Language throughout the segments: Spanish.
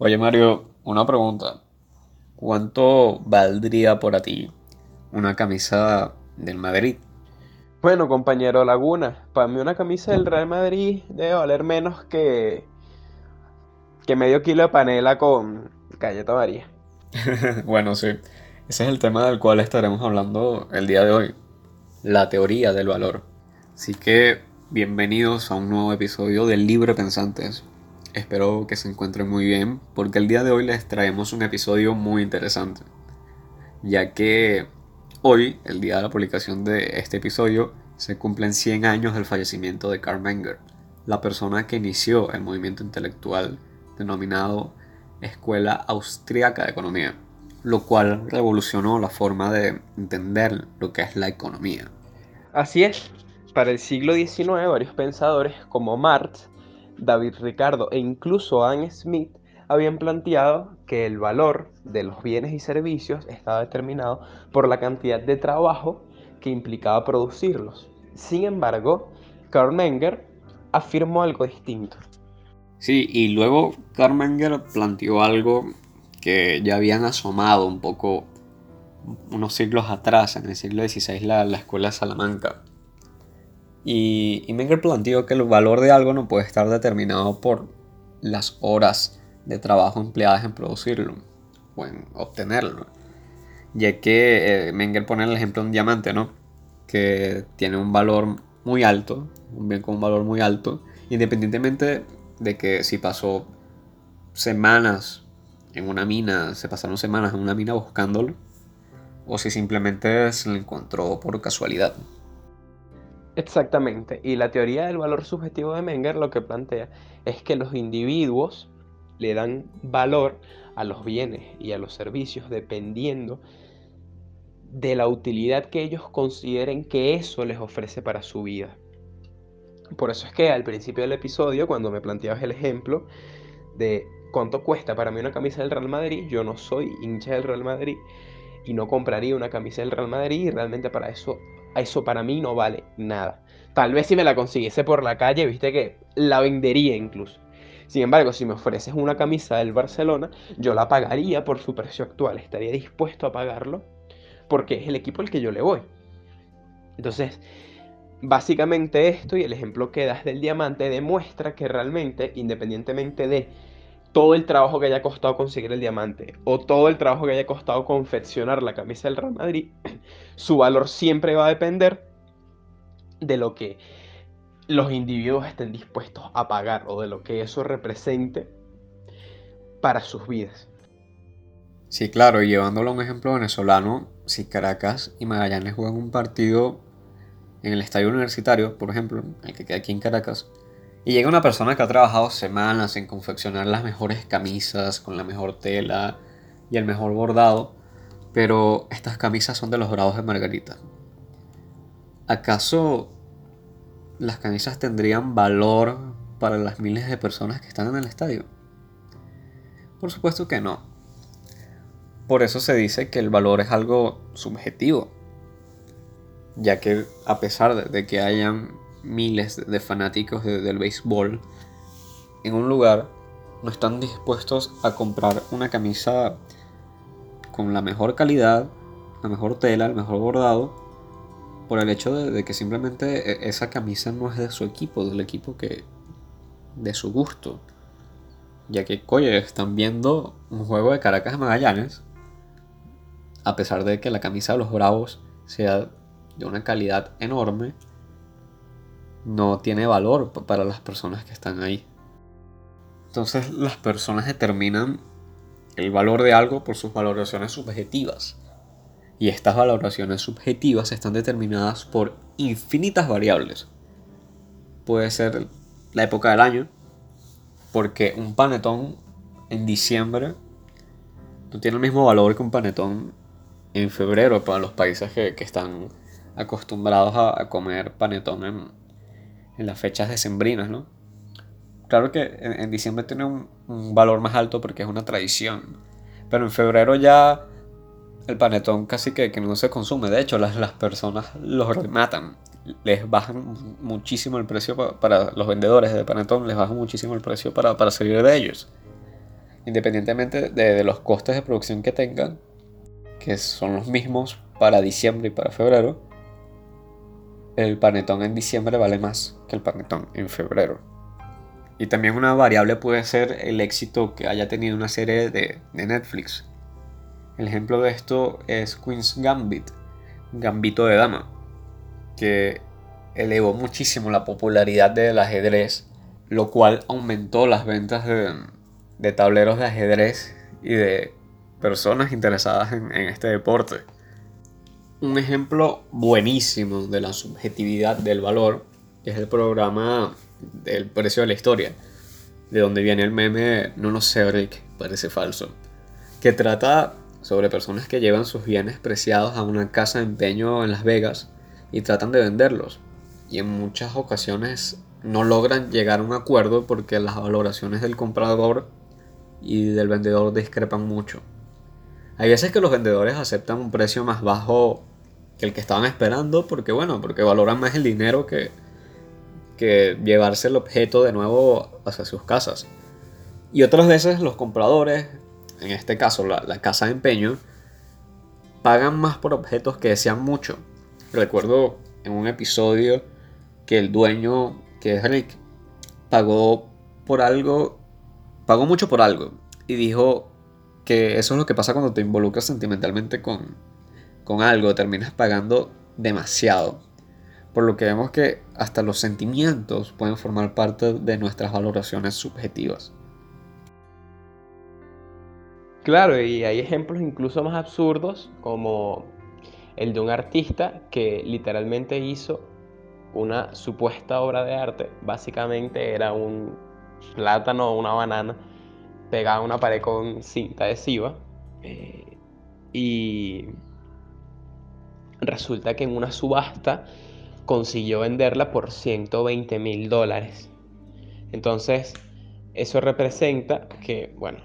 Oye Mario, una pregunta. ¿Cuánto valdría por ti una camisa del Madrid? Bueno, compañero Laguna, para mí una camisa del Real Madrid debe valer menos que, que medio kilo de panela con galleta María. bueno, sí. Ese es el tema del cual estaremos hablando el día de hoy. La teoría del valor. Así que bienvenidos a un nuevo episodio de Libre Pensantes. Espero que se encuentren muy bien porque el día de hoy les traemos un episodio muy interesante. Ya que hoy, el día de la publicación de este episodio, se cumplen 100 años del fallecimiento de Karl Menger, la persona que inició el movimiento intelectual denominado Escuela Austriaca de Economía, lo cual revolucionó la forma de entender lo que es la economía. Así es, para el siglo XIX varios pensadores como Marx David Ricardo e incluso Anne Smith habían planteado que el valor de los bienes y servicios estaba determinado por la cantidad de trabajo que implicaba producirlos. Sin embargo, Karl Menger afirmó algo distinto. Sí, y luego Karl Menger planteó algo que ya habían asomado un poco unos siglos atrás, en el siglo XVI, la, la escuela de Salamanca. Y, Menger planteó que el valor de algo no puede estar determinado por las horas de trabajo empleadas en producirlo o en obtenerlo. Ya que eh, Menger pone el ejemplo de un diamante, ¿no? Que tiene un valor muy alto, un bien con un valor muy alto, independientemente de que si pasó semanas en una mina, se pasaron semanas en una mina buscándolo, o si simplemente se lo encontró por casualidad. Exactamente. Y la teoría del valor subjetivo de Menger lo que plantea es que los individuos le dan valor a los bienes y a los servicios dependiendo de la utilidad que ellos consideren que eso les ofrece para su vida. Por eso es que al principio del episodio, cuando me planteabas el ejemplo de cuánto cuesta para mí una camisa del Real Madrid, yo no soy hincha del Real Madrid y no compraría una camisa del Real Madrid y realmente para eso eso para mí no vale nada. Tal vez si me la consiguiese por la calle, viste que la vendería incluso. Sin embargo, si me ofreces una camisa del Barcelona, yo la pagaría por su precio actual. Estaría dispuesto a pagarlo porque es el equipo al que yo le voy. Entonces, básicamente esto y el ejemplo que das del diamante demuestra que realmente, independientemente de todo el trabajo que haya costado conseguir el diamante o todo el trabajo que haya costado confeccionar la camisa del Real Madrid, su valor siempre va a depender de lo que los individuos estén dispuestos a pagar o de lo que eso represente para sus vidas. Sí, claro, y llevándolo a un ejemplo venezolano, si Caracas y Magallanes juegan un partido en el estadio universitario, por ejemplo, el que queda aquí en Caracas, y llega una persona que ha trabajado semanas en confeccionar las mejores camisas con la mejor tela y el mejor bordado, pero estas camisas son de los dorados de Margarita. ¿Acaso las camisas tendrían valor para las miles de personas que están en el estadio? Por supuesto que no. Por eso se dice que el valor es algo subjetivo, ya que a pesar de que hayan miles de fanáticos del béisbol en un lugar no están dispuestos a comprar una camisa con la mejor calidad, la mejor tela, el mejor bordado, por el hecho de, que simplemente e, esa camisa no es de su equipo, del equipo que de su gusto. Ya que, coye, están viendo un juego de Caracas Magallanes, a pesar de que la camisa de los Bravos sea de una calidad enorme, no tiene valor para las personas que están ahí. Entonces las personas determinan el valor de algo por sus valoraciones subjetivas. Y estas valoraciones subjetivas están determinadas por infinitas variables. Puede ser la época del año, porque un panetón en diciembre no tiene el mismo valor que un panetón en febrero para los países que, están acostumbrados a comer panetón en, en las fechas decembrinas, ¿no? Claro que en, diciembre tiene un, valor más alto porque es una tradición, pero en febrero ya el panetón casi que, no se consume, de hecho las, las personas los rematan, les bajan muchísimo el precio para, los vendedores de panetón, les bajan muchísimo el precio para, para salir de ellos. independientemente de, los costes de producción que tengan, que son los mismos para diciembre y para febrero, el panetón en diciembre vale más que el panetón en febrero. Y también una variable puede ser el éxito que haya tenido una serie de, de Netflix. El ejemplo de esto es Queen's Gambit, Gambito de Dama, que elevó muchísimo la popularidad del ajedrez, lo cual aumentó las ventas de, tableros de ajedrez y de personas interesadas en, en este deporte. Un ejemplo buenísimo de la subjetividad del valor es el programa del precio de la historia, de donde viene el meme No lo sé, Rick, parece falso, que trata sobre personas que llevan sus bienes preciados a una casa de empeño en Las Vegas y tratan de venderlos. Y en muchas ocasiones no logran llegar a un acuerdo porque las valoraciones del comprador y del vendedor discrepan mucho. Hay veces que los vendedores aceptan un precio más bajo que el que estaban esperando porque bueno, porque valoran más el dinero que, que llevarse el objeto de nuevo hacia sus casas. Y otras veces los compradores, en este caso la, la casa de empeño, pagan más por objetos que desean mucho Recuerdo en un episodio que el dueño, que es Rick, pagó por algo, pagó mucho por algo y dijo que eso es lo que pasa cuando te involucras sentimentalmente con, con algo, terminas pagando demasiado. Por lo que vemos que hasta los sentimientos pueden formar parte de nuestras valoraciones subjetivas. Claro, y hay ejemplos incluso más absurdos como el de un artista que literalmente hizo una supuesta obra de arte. Básicamente era un plátano o una banana pegada a una pared con cinta adhesiva. Eh, y resulta que en una subasta consiguió venderla por 120 mil dólares. Entonces, eso representa que, bueno,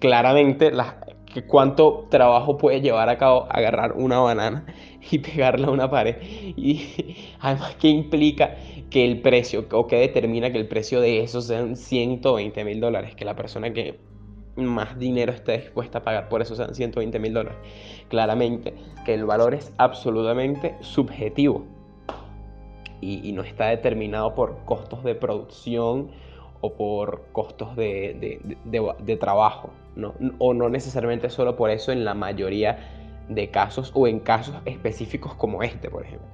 claramente las, que cuánto trabajo puede llevar a cabo agarrar una banana y pegarla a una pared. Y además, ¿qué implica que el precio o qué determina que el precio de eso sean 120 mil dólares? Que la persona que más dinero esté dispuesta a pagar por eso sean 120 mil dólares. Claramente que el valor es absolutamente subjetivo y, no está determinado por costos de producción o por costos de trabajo o no necesariamente solo por eso en la mayoría de casos o en casos específicos como este, por ejemplo.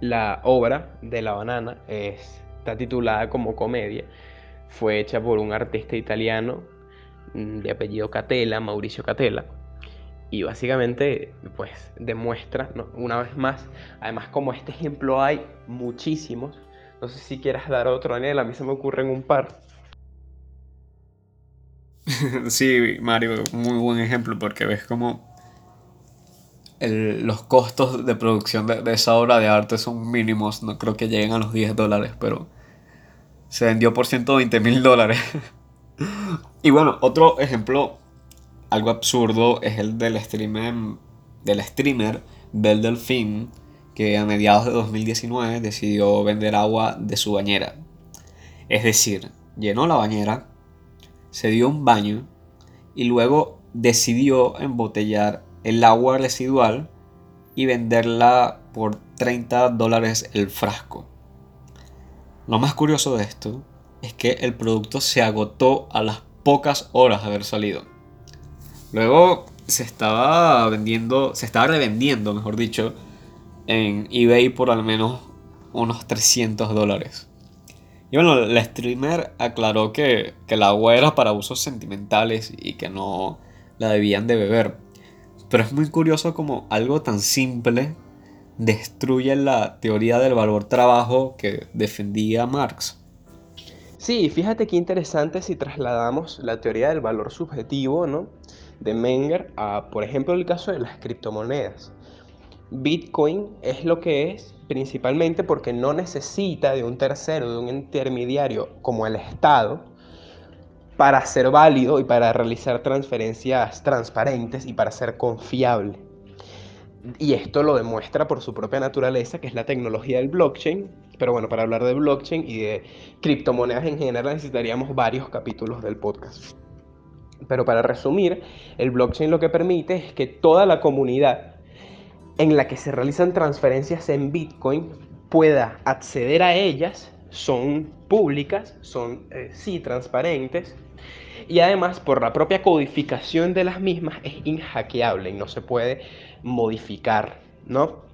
La obra de la banana está titulada como comedia. Fue hecha por un artista italiano mm, de apellido Catella, Mauricio Catella. Y básicamente, pues, demuestra, una vez más, además como este ejemplo hay muchísimos. No sé si quieras dar otro, Daniel, a mí se me ocurren un par sí, Mario, muy buen ejemplo porque ves como los costos de producción de, esa obra de arte son mínimos, no creo que lleguen a los 10 dólares, pero se vendió por 120 mil dólares. y bueno, otro ejemplo algo absurdo es el del streamer, del streamer Bel Delfín, que a mediados de 2019 decidió vender agua de su bañera. Es decir, llenó la bañera se dio un baño y luego decidió embotellar el agua residual y venderla por 30 dólares el frasco. Lo más curioso de esto es que el producto se agotó a las pocas horas de haber salido. Luego se estaba vendiendo, se estaba revendiendo, mejor dicho, en eBay por al menos unos 300 dólares. Y bueno, la streamer aclaró que, que el agua era para usos sentimentales y que no la debían de beber. Pero es muy curioso como algo tan simple destruye la teoría del valor trabajo que defendía Marx. Sí, fíjate qué interesante si trasladamos la teoría del valor subjetivo ¿no? de Menger a, por ejemplo, el caso de las criptomonedas. Bitcoin es lo que es principalmente porque no necesita de un tercero, de un intermediario como el Estado, para ser válido y para realizar transferencias transparentes y para ser confiable. Y esto lo demuestra por su propia naturaleza, que es la tecnología del blockchain. Pero bueno, para hablar de blockchain y de criptomonedas en general necesitaríamos varios capítulos del podcast. Pero para resumir, el blockchain lo que permite es que toda la comunidad en la que se realizan transferencias en Bitcoin pueda acceder a ellas, son públicas, son eh, sí transparentes y además por la propia codificación de las mismas es inhackeable y no se puede modificar, ¿no?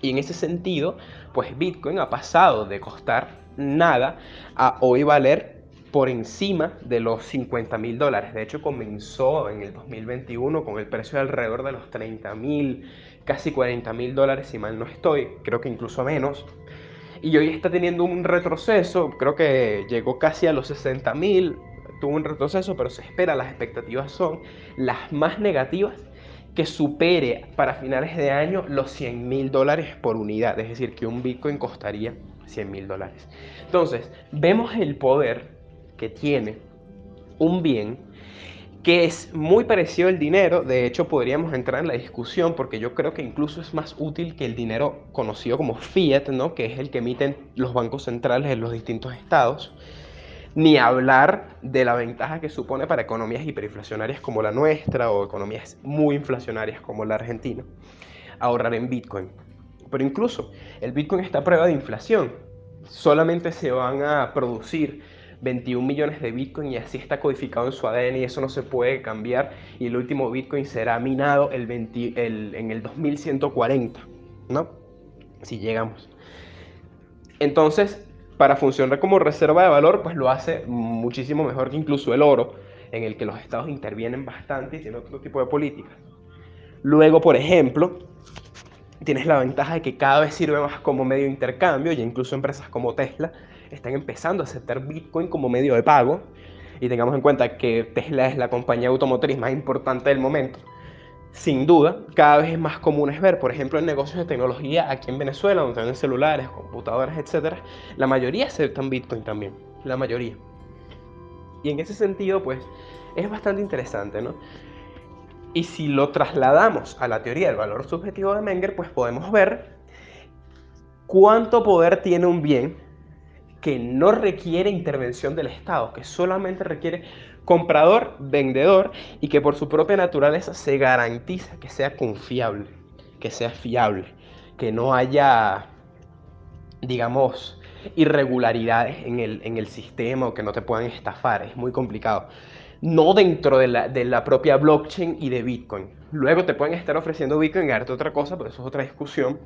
Y en ese sentido, pues Bitcoin ha pasado de costar nada a hoy valer por encima de los 50 mil dólares. De hecho, comenzó en el 2021 con el precio de alrededor de los 30 mil, casi 40 mil dólares, si mal no estoy, creo que incluso menos. Y hoy está teniendo un retroceso, creo que llegó casi a los 60 mil, tuvo un retroceso, pero se espera, las expectativas son las más negativas que supere para finales de año los 100 mil dólares por unidad, es decir, que un Bitcoin costaría 100 mil dólares. Entonces, vemos el poder que tiene un bien que es muy parecido al dinero, de hecho podríamos entrar en la discusión porque yo creo que incluso es más útil que el dinero conocido como fiat, ¿no? que es el que emiten los bancos centrales en los distintos estados, ni hablar de la ventaja que supone para economías hiperinflacionarias como la nuestra o economías muy inflacionarias como la argentina, ahorrar en Bitcoin. Pero incluso el Bitcoin está a prueba de inflación, solamente se van a producir 21 millones de Bitcoin y así está codificado en su ADN y eso no se puede cambiar y el último Bitcoin será minado el en el 2140, ¿no? Si llegamos. Entonces, para funcionar como reserva de valor, pues lo hace muchísimo mejor que incluso el oro, en el que los estados intervienen bastante y tienen otro tipo de políticas. Luego, por ejemplo, tienes la ventaja de que cada vez sirve más como medio de intercambio, y incluso empresas como Tesla están empezando a aceptar Bitcoin como medio de pago. Y tengamos en cuenta que Tesla es la compañía automotriz más importante del momento. Sin duda, cada vez es más común es ver, por ejemplo, en negocios de tecnología aquí en Venezuela, donde tienen celulares, computadoras, etc., la mayoría aceptan Bitcoin también, la mayoría. Y en ese sentido, pues, es bastante interesante, ¿no? Y si lo trasladamos a la teoría del valor subjetivo de Menger, pues podemos ver cuánto poder tiene un bien que no requiere intervención del Estado, que solamente requiere comprador, vendedor y que por su propia naturaleza se garantiza que sea confiable, que sea fiable, que no haya, digamos, irregularidades en el, en el sistema o que no te puedan estafar. Es muy complicado. No dentro de la, de la propia blockchain y de Bitcoin. Luego te pueden estar ofreciendo Bitcoin y darte otra cosa, pero eso es otra discusión.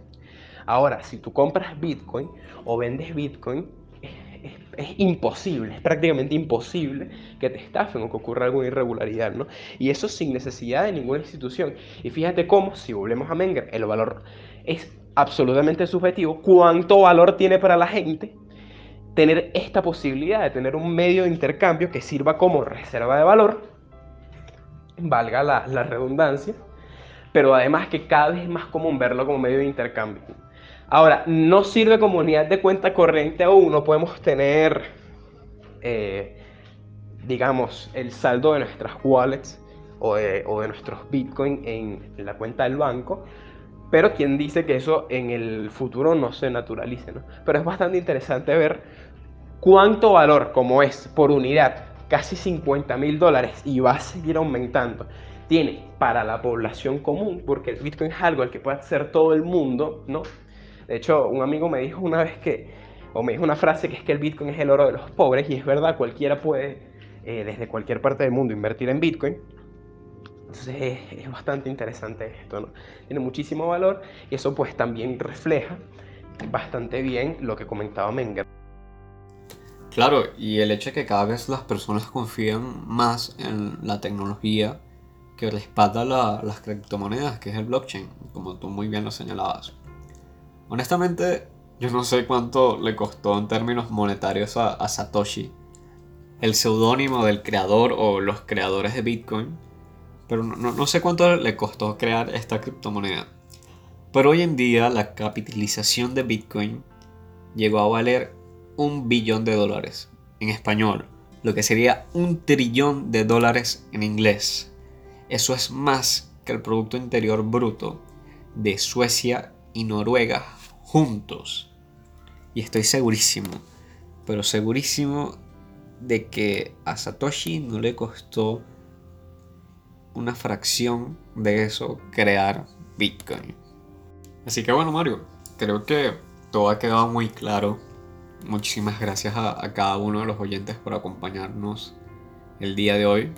Ahora, si tú compras Bitcoin o vendes Bitcoin, es, imposible, es prácticamente imposible que te estafen o que ocurra alguna irregularidad, ¿no? Y eso sin necesidad de ninguna institución. Y fíjate cómo, si volvemos a Menger, el valor es absolutamente subjetivo. ¿Cuánto valor tiene para la gente tener esta posibilidad de tener un medio de intercambio que sirva como reserva de valor? Valga la, la redundancia, pero además que cada vez es más común verlo como medio de intercambio. Ahora, no sirve como unidad de cuenta corriente aún, no podemos tener, eh, digamos, el saldo de nuestras wallets o de, nuestros bitcoins en, la cuenta del banco, pero quien dice que eso en el futuro no se naturalice, ¿no? Pero es bastante interesante ver cuánto valor, como es por unidad, casi 50 mil dólares y va a seguir aumentando, tiene para la población común, porque el bitcoin es algo al que puede hacer todo el mundo, ¿no? De hecho, un amigo me dijo una vez que, o me dijo una frase que es que el Bitcoin es el oro de los pobres, y es verdad, cualquiera puede, eh, desde cualquier parte del mundo, invertir en Bitcoin. Entonces es, bastante interesante esto. Tiene muchísimo valor y eso pues también refleja bastante bien lo que comentaba Menger. Claro, y el hecho de que cada vez las personas confían más en la tecnología que respalda las criptomonedas, que es el blockchain, como tú muy bien lo señalabas. Honestamente, yo no sé cuánto le costó en términos monetarios a, Satoshi, el seudónimo del creador o los creadores de Bitcoin, pero no, sé cuánto le costó crear esta criptomoneda. Pero hoy en día la capitalización de Bitcoin llegó a valer un billón de dólares en español, lo que sería un trillón de dólares en inglés. Eso es más que el Producto Interior Bruto de Suecia y Noruega juntos. Y estoy segurísimo, pero segurísimo de que a Satoshi no le costó una fracción de eso crear Bitcoin. Así que bueno, Mario, creo que todo ha quedado muy claro. Muchísimas gracias a, a cada uno de los oyentes por acompañarnos el día de hoy.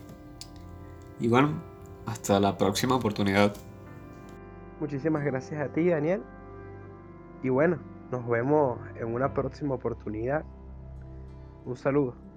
Y bueno, hasta la próxima oportunidad. Muchísimas gracias a ti, Daniel. Y bueno, nos vemos en una próxima oportunidad. Un saludo.